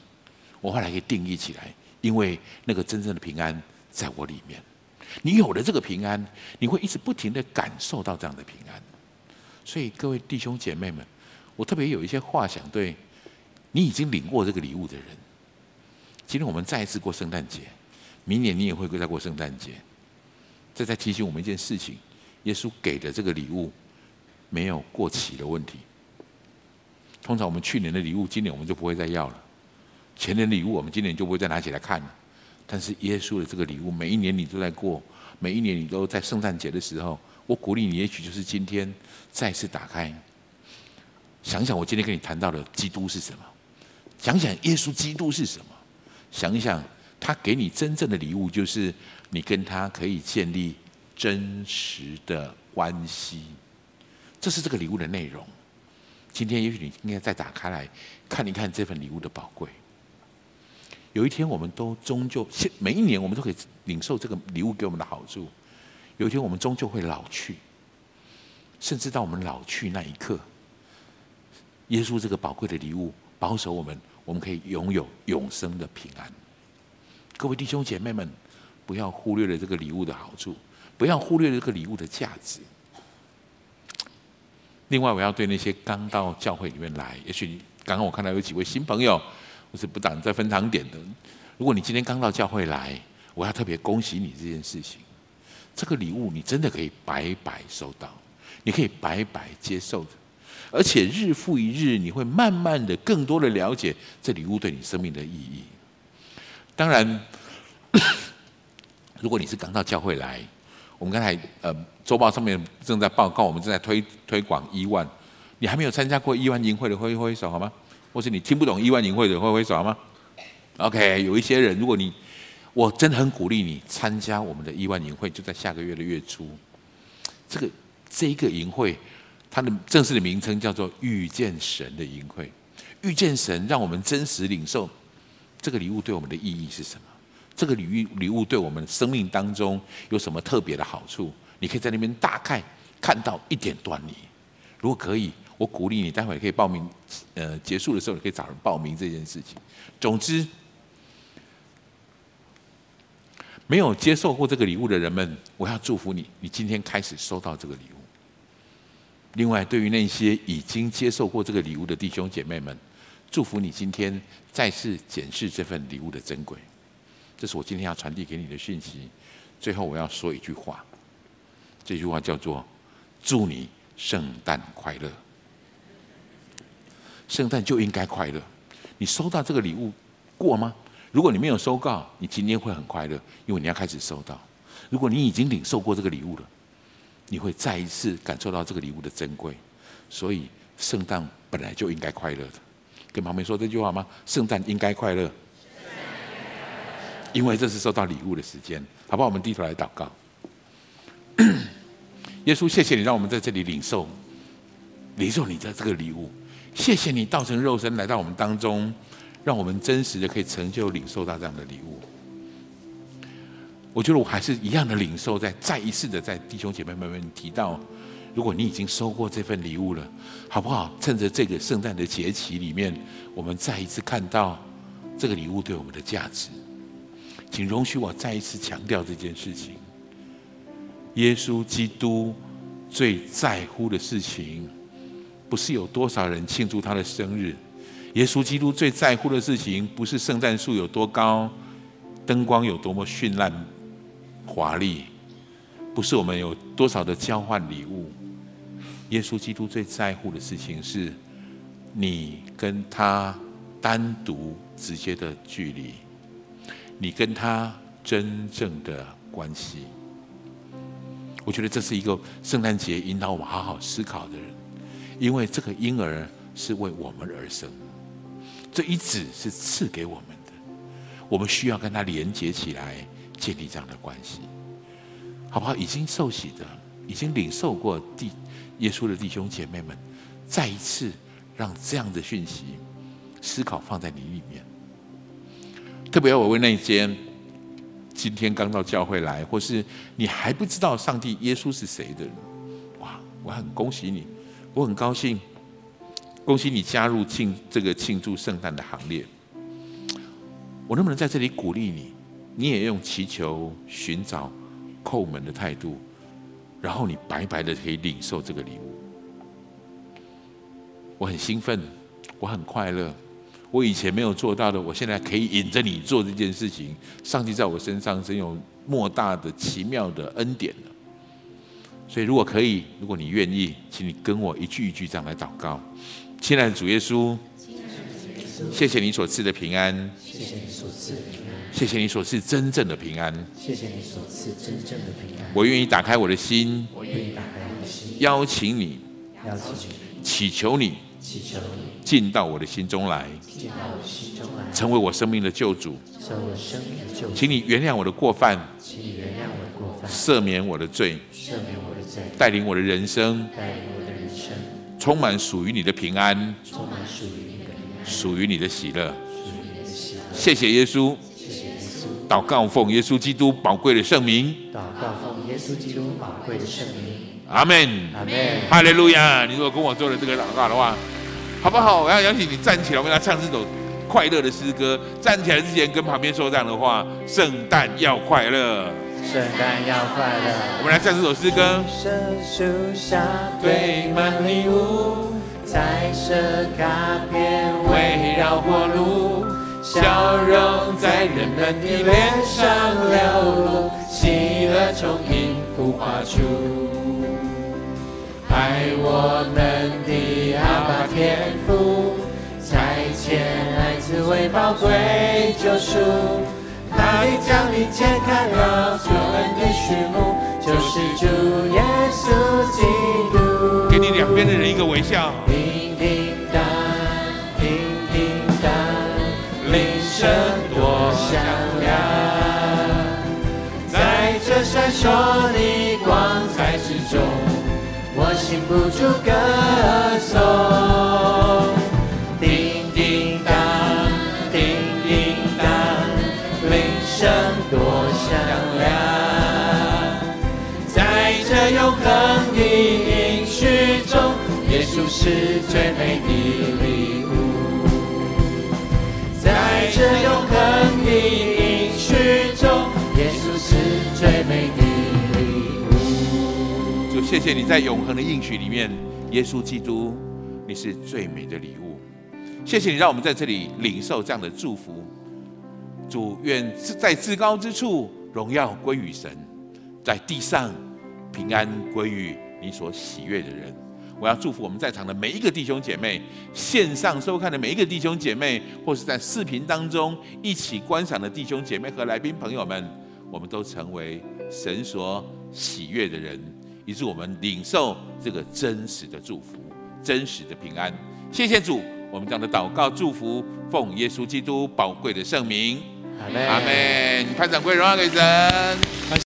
我后来可以定义起来，因为那个真正的平安在我里面。你有了这个平安，你会一直不停的感受到这样的平安。所以各位弟兄姐妹们，我特别有一些话想对你已经领过这个礼物的人。今天我们再一次过圣诞节，明年你也会再过圣诞节。这在提醒我们一件事情：耶稣给的这个礼物没有过期的问题。通常我们去年的礼物，今年我们就不会再要了；前年的礼物，我们今年就不会再拿起来看了。但是耶稣的这个礼物，每一年你都在过，每一年你都在圣诞节的时候，我鼓励你，也许就是今天再次打开，想想我今天跟你谈到的基督是什么，想想耶稣基督是什么。想一想，他给你真正的礼物，就是你跟他可以建立真实的关系。这是这个礼物的内容。今天，也许你应该再打开来看一看这份礼物的宝贵。有一天，我们都终究，每一年我们都可以领受这个礼物给我们的好处。有一天，我们终究会老去，甚至到我们老去那一刻，耶稣这个宝贵的礼物保守我们。我们可以拥有永生的平安。各位弟兄姐妹们，不要忽略了这个礼物的好处，不要忽略了这个礼物的价值。另外，我要对那些刚到教会里面来，也许刚刚我看到有几位新朋友，我是不挡在分堂点的。如果你今天刚到教会来，我要特别恭喜你这件事情。这个礼物你真的可以白白收到，你可以白白接受的。而且日复一日，你会慢慢的、更多的了解这礼物对你生命的意义。当然，如果你是刚到教会来，我们刚才呃周报上面正在报告，我们正在推推广亿万，你还没有参加过亿万营会的挥挥手好吗？或是你听不懂亿万营会的挥挥手好吗？OK，有一些人，如果你我真的很鼓励你参加我们的亿万营会，就在下个月的月初，这个这一个营会。它的正式的名称叫做“遇见神的营会”，遇见神，让我们真实领受这个礼物对我们的意义是什么？这个礼物礼物对我们生命当中有什么特别的好处？你可以在那边大概看到一点端倪。如果可以，我鼓励你，待会可以报名。呃，结束的时候你可以找人报名这件事情。总之，没有接受过这个礼物的人们，我要祝福你，你今天开始收到这个礼物。另外，对于那些已经接受过这个礼物的弟兄姐妹们，祝福你今天再次检视这份礼物的珍贵。这是我今天要传递给你的讯息。最后，我要说一句话，这句话叫做“祝你圣诞快乐”。圣诞就应该快乐。你收到这个礼物过吗？如果你没有收到，你今天会很快乐，因为你要开始收到。如果你已经领受过这个礼物了，你会再一次感受到这个礼物的珍贵，所以圣诞本来就应该快乐的。跟旁边说这句话吗？圣诞应该快乐，因为这是收到礼物的时间，好不好？我们低头来祷告。耶稣，谢谢你让我们在这里领受，领受你的这个礼物。谢谢你道成肉身来到我们当中，让我们真实的可以成就领受到这样的礼物。我觉得我还是一样的领受，在再一次的在弟兄姐妹们们提到，如果你已经收过这份礼物了，好不好？趁着这个圣诞的节期里面，我们再一次看到这个礼物对我们的价值。请容许我再一次强调这件事情：耶稣基督最在乎的事情，不是有多少人庆祝他的生日；耶稣基督最在乎的事情，不是圣诞树有多高，灯光有多么绚烂。华丽，不是我们有多少的交换礼物。耶稣基督最在乎的事情是，你跟他单独直接的距离，你跟他真正的关系。我觉得这是一个圣诞节引导我们好好思考的人，因为这个婴儿是为我们而生，这一子是赐给我们的，我们需要跟他连接起来。建立这样的关系，好不好？已经受洗的，已经领受过弟耶稣的弟兄姐妹们，再一次让这样的讯息思考放在你里面。特别要我为那些今天刚到教会来，或是你还不知道上帝耶稣是谁的人，哇！我很恭喜你，我很高兴，恭喜你加入庆这个庆祝圣诞的行列。我能不能在这里鼓励你？你也用祈求、寻找、叩门的态度，然后你白白的可以领受这个礼物。我很兴奋，我很快乐。我以前没有做到的，我现在可以引着你做这件事情。上帝在我身上真有莫大的奇妙的恩典了。所以，如果可以，如果你愿意，请你跟我一句一句这样来祷告。亲爱的主耶稣，谢谢你所赐的平安，谢谢你所赐的平安，谢谢你所赐真正的平安，谢谢你所赐真正的平安。我愿意打开我的心，我愿意打开我的心，邀请你，邀请你，祈求你，祈求你。进到我的心中来，进到我心中来，成为我生命的救主，成为我生命的救主。请你原谅我的过犯，请你原谅我的过犯，赦免我的罪，赦免我的罪，带领我的人生，带领我的人生，充满属于你的平安，充满属于你的平安，属于你的喜乐，属于你的喜乐。谢谢耶稣，谢谢耶稣。祷告奉耶稣基督宝贵的圣名，祷告奉耶稣基督宝贵的圣名。阿门，阿门，哈利路亚！你如果跟我做了这个祷告的话。好不好？我要邀请你站起来，我们来唱这首快乐的诗歌。站起来之前，跟旁边说这样的话：圣诞要快乐，圣诞要快乐。我们来唱这首诗歌。树下堆满礼物，彩色卡片围绕火炉，笑容在人们的脸上流露，喜乐从音符画出。爱我们的阿爸天父，差遣爱子为宝贵救赎，他的降临揭开了救恩的序幕，就是主耶稣基督。给你两边的人一个微笑。说你光彩之中。我禁不住歌颂，叮叮当，叮叮当，铃声多响亮，在这永恒的应许中，耶稣是最美的礼物。在这永恒的应许中，耶稣是最美的。谢谢你在永恒的应许里面，耶稣基督，你是最美的礼物。谢谢你让我们在这里领受这样的祝福。主愿在至高之处荣耀归于神，在地上平安归于你所喜悦的人。我要祝福我们在场的每一个弟兄姐妹，线上收看的每一个弟兄姐妹，或是在视频当中一起观赏的弟兄姐妹和来宾朋友们，我们都成为神所喜悦的人。以致我们领受这个真实的祝福，真实的平安。谢谢主，我们这样的祷告祝福，奉耶稣基督宝贵的圣名，阿门。阿门。拍掌柜荣耀给神。